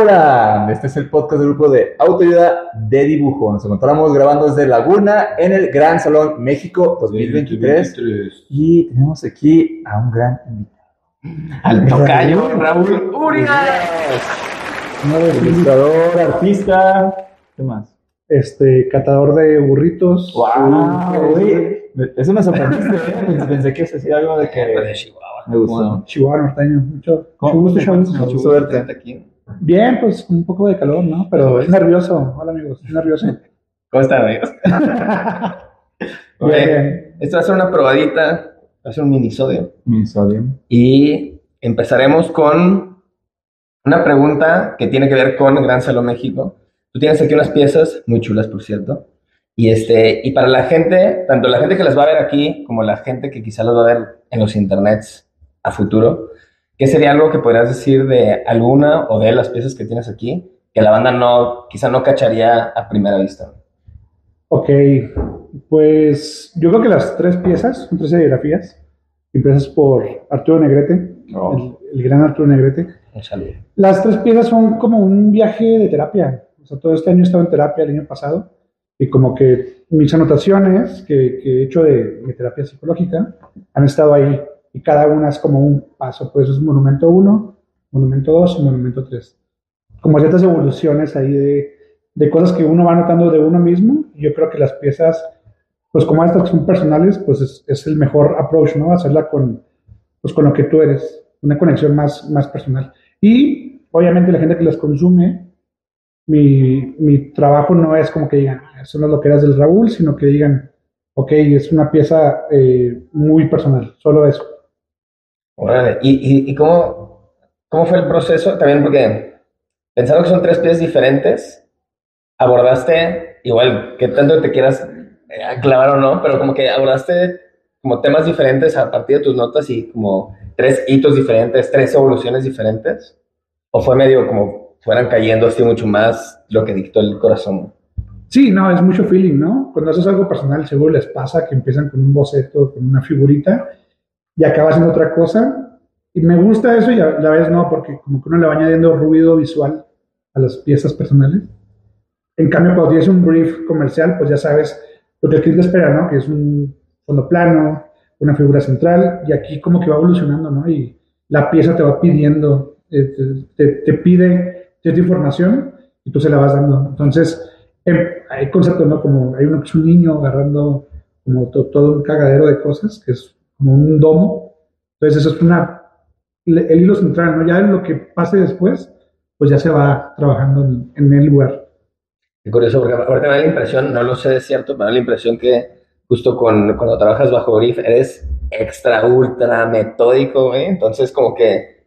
Hola, este es el podcast del grupo de autoayuda de dibujo. Nos encontramos grabando desde Laguna en el Gran Salón México 2023 y tenemos aquí a un gran invitado. Al tocayo Raúl Urias. ilustrador, artista, ¿qué más? Este, catador de burritos. Wow, eso me sorprendiste, ¿eh? pensé que se hacía algo de que de Chihuahua. me gustó. Chihuahua norteño. Mucho, ¿Cómo? mucho gusto. Mucho gusto verte. aquí. Bien, pues un poco de calor, ¿no? Pero es nervioso. Hola amigos, es nervioso. ¿Cómo están, amigos? Bien. Esto va a ser una probadita, va a ser un minisodio. Minisodio. Y empezaremos con una pregunta que tiene que ver con Gran Salón México. Tú tienes aquí unas piezas muy chulas, por cierto. Y, este, y para la gente, tanto la gente que las va a ver aquí como la gente que quizá las va a ver en los internets a futuro, ¿qué sería algo que podrías decir de alguna o de las piezas que tienes aquí que la banda no, quizá no cacharía a primera vista? Ok, pues yo creo que las tres piezas son tres serigrafías impresas por Arturo Negrete, Oh. el, el gran Arturo Negrete. Las tres piezas son como un viaje de terapia. O sea, todo este año he estado en terapia, el año pasado, y como que mis anotaciones que, que he hecho de, de terapia psicológica han estado ahí, y cada una es como un paso. Pues es monumento 1, monumento 2 y monumento 3. Como ciertas evoluciones ahí de, de cosas que uno va notando de uno mismo. Y yo creo que las piezas, pues como estas que son personales, pues es, es el mejor approach, ¿no? Hacerla con, pues con lo que tú eres, una conexión más, más personal. Y obviamente la gente que las consume, mi, mi trabajo no es como que digan, "Ah, eso no es lo que eras del Raúl, sino que digan, ok, es una pieza eh, muy personal, solo eso. Órale, ¿Y, y, y cómo, cómo fue el proceso? También porque pensando que son tres piezas diferentes, abordaste, igual que tanto te quieras eh, clavar o no, pero como que abordaste como temas diferentes a partir de tus notas y como tres hitos diferentes, tres evoluciones diferentes, o fue medio como fueran cayendo así mucho más lo que dictó el corazón. Sí, no, es mucho feeling, ¿no? Cuando haces algo personal, seguro les pasa que empiezan con un boceto, con una figurita, y acaba haciendo otra cosa. Y me gusta eso y a la vez no, porque como que uno le va añadiendo ruido visual a las piezas personales. En cambio, cuando tienes un brief comercial, pues ya sabes lo que el cliente espera, ¿no? Que es un fondo plano, una figura central, y aquí como que va evolucionando, ¿no? Y la pieza te va pidiendo, eh, te, te, pide cierta información y tú se la vas dando. Entonces, em, hay conceptos, ¿no? Como hay uno que es un niño agarrando como to- todo un cagadero de cosas, que es como un domo. Entonces, eso es una, el hilo central, ¿no? Ya en lo que pase después, pues ya se va trabajando en, en el lugar. Qué curioso, porque ahorita me da la impresión, no lo sé de cierto, me da la impresión que justo con, cuando trabajas bajo brief eres extra, ultra metódico, güey. Entonces, como que,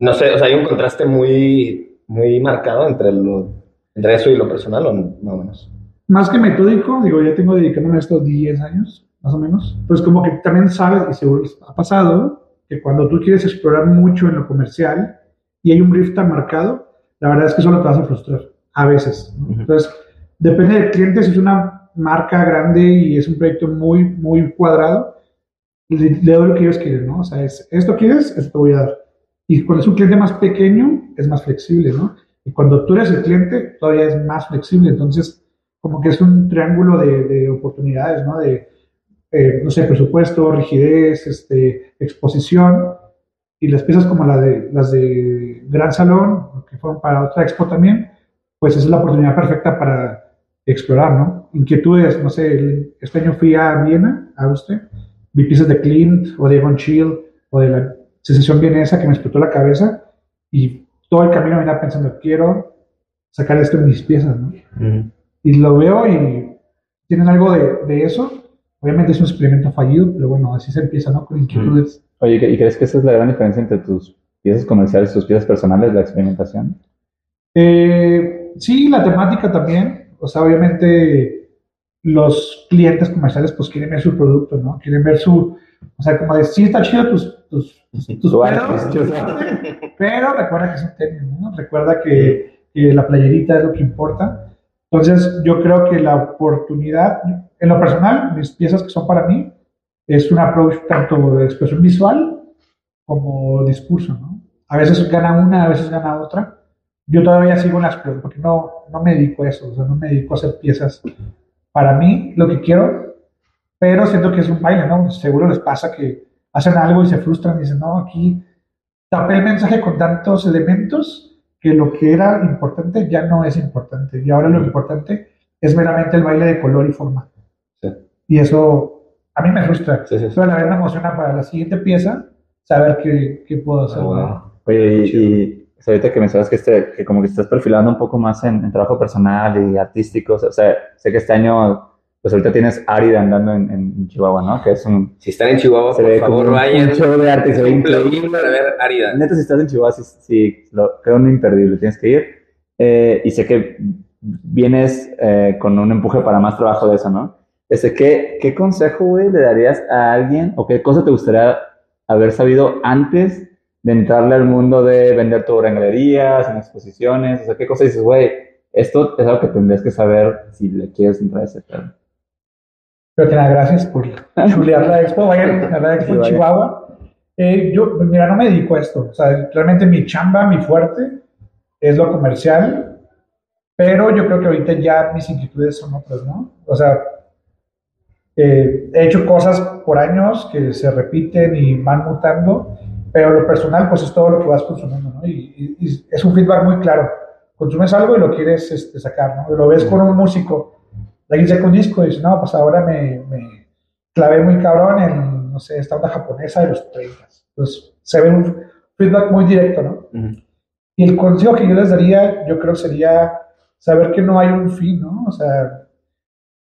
no sé, o sea, hay un contraste muy, muy marcado entre, lo, entre eso y lo personal, o más o menos. Más que metódico, digo, ya tengo dedicándome a estos 10 años, más o menos, pues como que también sabes, y seguro ha pasado, que cuando tú quieres explorar mucho en lo comercial y hay un brief tan marcado, la verdad es que solo te vas a frustrar, a veces. ¿no? Ujú. Entonces, depende del cliente, si es una marca grande y es un proyecto muy, muy cuadrado, le, le doy lo que ellos quieren, ¿no? O sea, es, esto quieres, esto te voy a dar. Y cuando es un cliente más pequeño, es más flexible, ¿no? Y cuando tú eres el cliente, todavía es más flexible. Entonces, como que es un triángulo de, de oportunidades, ¿no? De, eh, no sé, presupuesto, rigidez, este, exposición. Y las piezas como la de, las de Gran Salón, que fueron para otra expo también, pues esa es la oportunidad perfecta para explorar, ¿no? Inquietudes, no sé, este año fui a Viena, a usted, vi piezas de Klimt o de Egon Schiele o de la secesión vienesa que me explotó la cabeza y todo el camino venía pensando, quiero sacar esto en mis piezas, ¿no? Y lo veo y tienen algo de, de eso. Obviamente es un experimento fallido, pero bueno, así se empieza, ¿no? Con inquietudes. Oye, ¿y crees que esa es la gran diferencia entre tus piezas comerciales y tus piezas personales, la experimentación? Eh, sí, la temática también. O sea, obviamente los clientes comerciales pues quieren ver su producto, ¿no? Quieren ver su... O sea, como de, sí está chido tus, tus, tus Tu pedos, pero recuerda que son tenis, ¿no? Recuerda que, que la playerita es lo que importa. Entonces, yo creo que la oportunidad, en lo personal, mis piezas que son para mí, es un approach tanto de expresión visual como discurso, ¿no? A veces gana una, a veces gana otra, yo todavía sigo en las cosas, porque no, no me dedico a eso, o sea, no me dedico a hacer piezas para mí, lo que quiero, pero siento que es un baile, ¿no? Seguro les pasa que hacen algo y se frustran y dicen, no, aquí tapé el mensaje con tantos elementos que lo que era importante ya no es importante, y ahora lo importante es meramente el baile de color y forma. Y eso a mí me frustra, Sí, sí, sí. pero a la vez me emociona para la siguiente pieza saber qué, qué puedo hacer. Ah, Oye, y, y, o sea, ahorita que mencionas que, este, que como que estás perfilando un poco más en, en trabajo personal y artístico, o sea, sé que este año, pues ahorita tienes Árida andando en, en Chihuahua, ¿no? Que es un... Si están en Chihuahua, Se por ve como favor, un- vayan. un show de arte, se ve increíble. para ver Árida. Neta, si estás en Chihuahua, sí, sí lo, creo un imperdible, tienes que ir. Eh, y sé que vienes eh, con un empuje para más trabajo de eso, ¿no? Este, ¿qué, ¿Qué consejo, güey, le darías a alguien o qué cosa te gustaría haber sabido antes de entrarle al mundo de vender tu obra en galerías, en exposiciones? O sea, ¿qué cosa dices, güey? Esto es algo que tendrías que saber si le quieres entrar a ese tema. Pero que nada, gracias por chulear la expo. Vayan a la expo en. Chihuahua. Eh, yo, pues, mira, no me dedico a esto. O sea, realmente mi chamba, mi fuerte, es lo comercial. Pero yo creo que ahorita ya mis inquietudes son otras, ¿no? O sea, eh, he hecho cosas por años que se repiten y van mutando, pero lo personal, pues es todo lo que vas consumiendo, ¿no? Y, y- y es un feedback muy claro. Consumes algo y lo quieres este, sacar, ¿no? Lo ves con un músico, alguien saca un disco y dice, no, pues ahora me, me clavé muy cabrón en, no sé, esta onda japonesa de los 30. Entonces, se ve un feedback muy directo, ¿no? Ujú. Y el consejo que yo les daría, yo creo sería saber que no hay un fin, ¿no? O sea,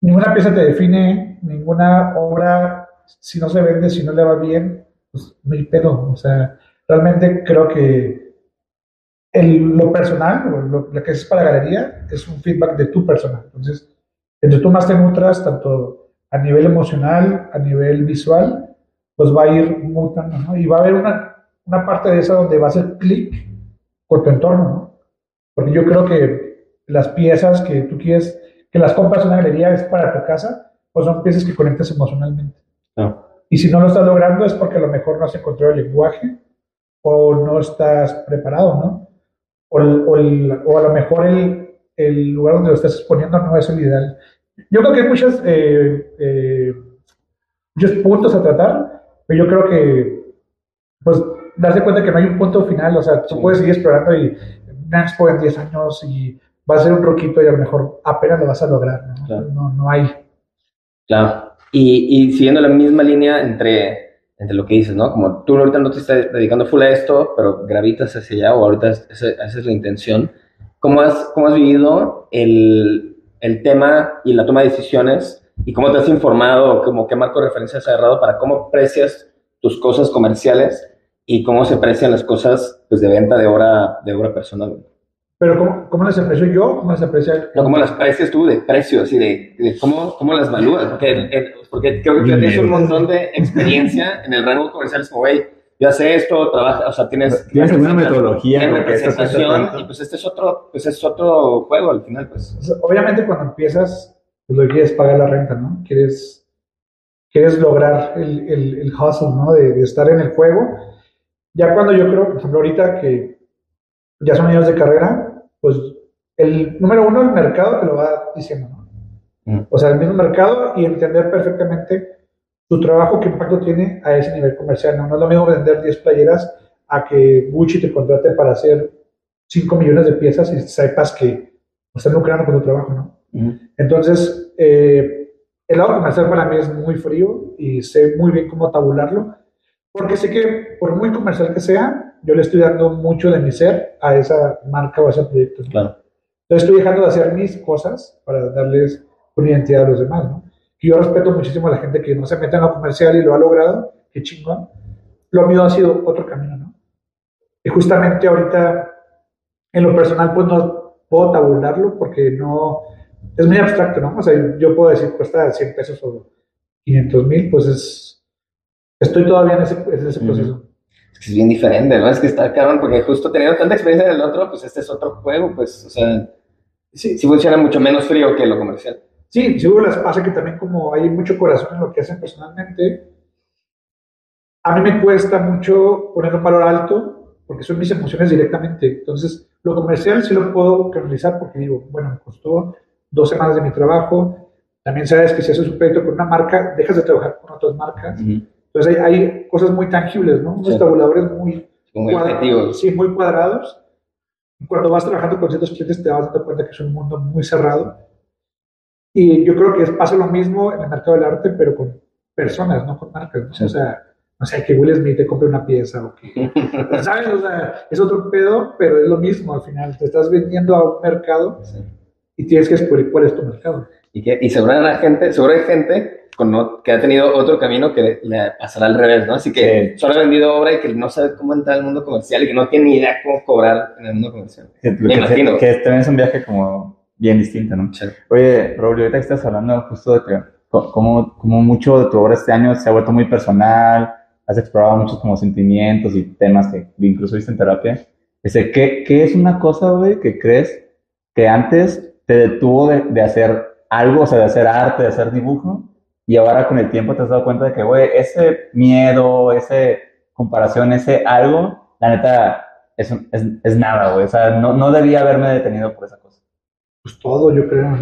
ninguna pieza te define, ninguna obra, si no se vende, si no le va bien, pues no pedo. O sea, realmente creo que el- lo personal, lo, que es para galería, es un feedback de tu personal. Entonces, entre tú más te nutras, tanto a nivel emocional, a nivel visual, pues va a ir mutando. Y va a haber una, una parte de esa donde va a hacer clic con tu entorno, ¿no? Porque yo creo que las piezas que tú quieres, que las compras en una galería es para tu casa, pues son piezas que conectas emocionalmente. No. Y si no lo estás logrando es porque a lo mejor no has encontrado el lenguaje o no estás preparado, ¿no? O, o el- o a lo mejor el, el lugar donde lo estás exponiendo no es el ideal. Yo creo que hay muchas, eh, eh, muchos puntos a tratar, pero yo creo que, pues, darse cuenta que no hay un punto final, o sea, tú Sí. puedes seguir explorando y una expo en 10 años y va a ser un roquito y a lo mejor apenas lo vas a lograr, ¿no? Claro. No, no hay. Claro. Y, y siguiendo la misma línea entre, entre lo que dices, ¿no? Como tú ahorita no te estás dedicando full a esto, pero gravitas hacia allá, o ahorita es- esa, esa es la intención. ¿Cómo has, cómo has vivido el, el tema y la toma de decisiones? ¿Y cómo te has informado? Como, ¿Qué marco de referencia has agarrado para cómo aprecias tus cosas comerciales y cómo se aprecian las cosas pues, de venta de obra, de obra personal? Pero ¿cómo, cómo las aprecio yo? ¿Cómo las aprecia el- No, ¿cómo las aprecias tú de precios y de, de cómo, cómo las evalúas? Porque, el- porque creo que tienes un montón de experiencia en el rango comercial. Es como, güey, yo sé esto, trabaja, o sea, tienes... ¿Tienes alguna metodología Tienes hace representación, y pues este es otro, pues es otro juego al final, pues. Obviamente cuando empiezas, pues lo que quieres es pagar la renta, ¿no? Quieres, quieres lograr el, el, el hustle, ¿no? De, de estar en el juego. Ya cuando yo creo, por ejemplo, ahorita que ya son años de carrera, pues el número uno, el mercado te lo va diciendo, ¿no? Mm. O sea, el mismo mercado y entender perfectamente tu trabajo, qué impacto tiene a ese nivel comercial, ¿no? No es lo mismo vender 10 playeras a que Gucci te contrate para hacer 5 millones de piezas y sepas que están lucrando con tu trabajo, ¿no? Entonces, eh, el lado comercial para mí es muy frío y sé muy bien cómo tabularlo, porque sé que por muy comercial que sea, yo le estoy dando mucho de mi ser a esa marca o a ese proyecto. ¿no? Claro. Entonces estoy dejando de hacer mis cosas para darles una identidad a los demás, ¿no? Y yo respeto muchísimo a la gente que no se mete en lo comercial y lo ha logrado, qué chingón. Lo mío ha sido otro camino, ¿no? Y justamente ahorita, en lo personal, pues no puedo tabularlo porque no, es muy abstracto, ¿no? O sea, yo puedo decir, cuesta 100 pesos o 500 mil, pues es, estoy todavía en ese, en ese proceso. Es que es bien diferente, ¿no? Es que está cabrón, porque justo teniendo tanta experiencia en el otro, pues este es otro juego, pues, o sea, sí, sí funciona mucho menos frío que lo comercial. Sí, seguro les pasa que también como hay mucho corazón en lo que hacen personalmente, a mí me cuesta mucho poner un valor alto porque son mis emociones directamente. Entonces, Lo comercial sí lo puedo canalizar porque digo, bueno, me costó dos semanas de mi trabajo. También sabes que si haces un proyecto con una marca, dejas de trabajar con otras marcas. Entonces hay, hay, cosas muy tangibles, ¿no? Unos tabuladores muy, Muy objetivos. Sí, muy cuadrados. Cuando vas trabajando con ciertos clientes te vas dando cuenta que es un mundo muy cerrado. Y yo creo que pasa lo mismo en el mercado del arte, pero con personas, no con marcas. ¿no? Sí. O sea, no sé, que Will Smith te compre una pieza o que, ¿sabes? O sea, es otro pedo, pero es lo mismo al final. Te estás vendiendo a un mercado Sí. y tienes que descubrir cuál es tu mercado. Y, que, y seguro hay gente, seguro hay gente con que ha tenido otro camino que le pasará al revés, ¿no? Así que Sí. solo ha vendido obra y que no sabe cómo entrar al mundo comercial y que no tiene ni idea cómo cobrar en el mundo comercial. Que, Me que- imagino. que también es un viaje como bien distinto, ¿no? Oye, Raúl, ahorita que estás hablando justo de que co- como, como mucho de tu obra este año se ha vuelto muy personal, has explorado muchos como sentimientos y temas que incluso viste en terapia. Ese, ¿qué, ¿Qué es una cosa, güey, que crees que antes te detuvo de, de hacer algo, o sea, de hacer arte, de hacer dibujo, y ahora con el tiempo te has dado cuenta de que, güey, ese miedo, ese comparación, ese algo, la neta, es, es, es nada, güey. O sea, no, no debía haberme detenido por esa cosa. Pues todo, yo creo.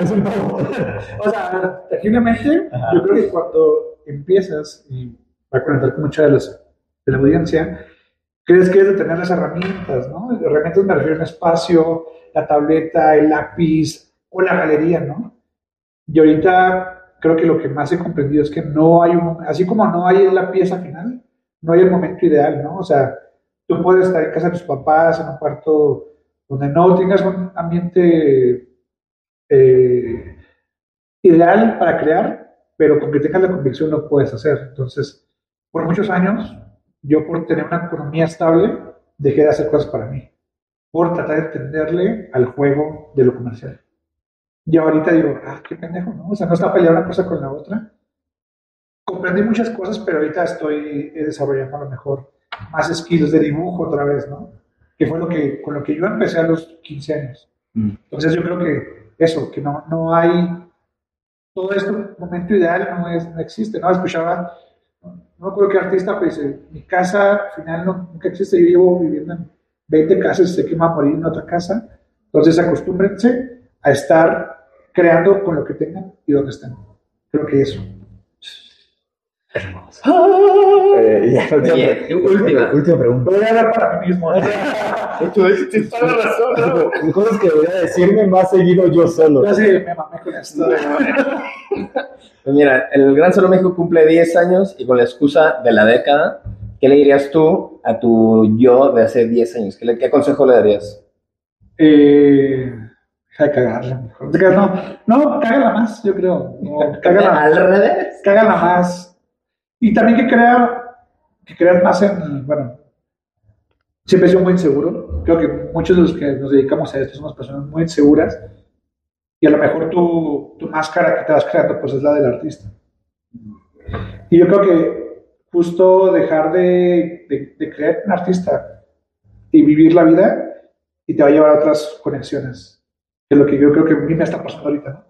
es un O sea, tangiblemente, Ajá. yo creo que cuando empiezas, y va a conectar con mucha de, las- de la audiencia, crees que es de tener las herramientas, ¿no? Herramientas me refiero a un espacio, la tableta, el lápiz o la galería, ¿no? Y ahorita creo que lo que más he comprendido es que no hay un, así como no hay la pieza final, no hay el momento ideal, ¿no? O sea, tú puedes estar en casa de tus papás, en un cuarto donde no tengas un ambiente eh, ideal para crear, pero con que tengas la convicción lo puedes hacer. Entonces, por muchos años, yo por tener una economía estable, dejé de hacer cosas para mí, por tratar de entenderle al juego de lo comercial. Y ahorita digo, ah, qué pendejo, ¿no? O sea, no está peleada una cosa con la otra. Comprendí muchas cosas, pero ahorita estoy desarrollando a lo mejor más skills de dibujo otra vez, ¿no? Que fue lo que, con lo que yo empecé a los 15 años. Mm. Entonces yo creo que eso, que no, no hay, todo esto, momento ideal no, es, no existe, ¿no? Escuchaba, no me acuerdo qué artista, pues dice, mi casa al final no, nunca existe, yo llevo viviendo en 20 casas, sé que me va a morir en otra casa, entonces acostúmbrense a estar creando con lo que tengan y donde estén. Creo que eso. Eh, ya, última, Oye, última. última pregunta. Voy a hablar para mí mismo. ¿no? Tienes toda la razón. Cosas que voy a decirme más seguido yo solo. Yo sí me mamé con esto. Pues mira, el Gran Solo México cumple 10 años y con la excusa de la década, ¿qué le dirías tú a tu yo de hace 10 años? ¿Qué, le- qué consejo le darías? Eh, deja de cagarla mejor. No, no, cágala más, yo creo. No, cágala, Al revés. cágala más. Y también que crea, que creas más en, bueno, siempre he sido muy inseguro. Creo que muchos de los que nos dedicamos a esto somos personas muy inseguras. Y a lo mejor tu, tu máscara que te vas creando, pues es la del artista. Y yo creo que justo dejar de, de, de creer en un artista y vivir la vida y te va a llevar a otras conexiones. Que es lo que yo creo que a mí me está pasando ahorita, ¿no?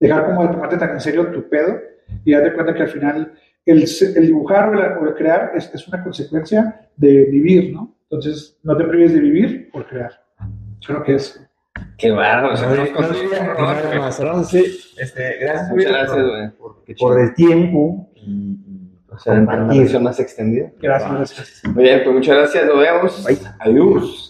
Dejar como de tomarte tan en serio tu pedo y darte cuenta que al final el, el dibujar o el, o el crear es, es una consecuencia de vivir, ¿no? Entonces, no te prives de vivir por crear. Creo que es. Qué bárbaro. Este, gracias, Muchas gracias, güey. por, por el tiempo y, O sea, una compartir. versión más extendida. Gracias, gracias. Muy bien, pues muchas gracias. Nos vemos. Adiós.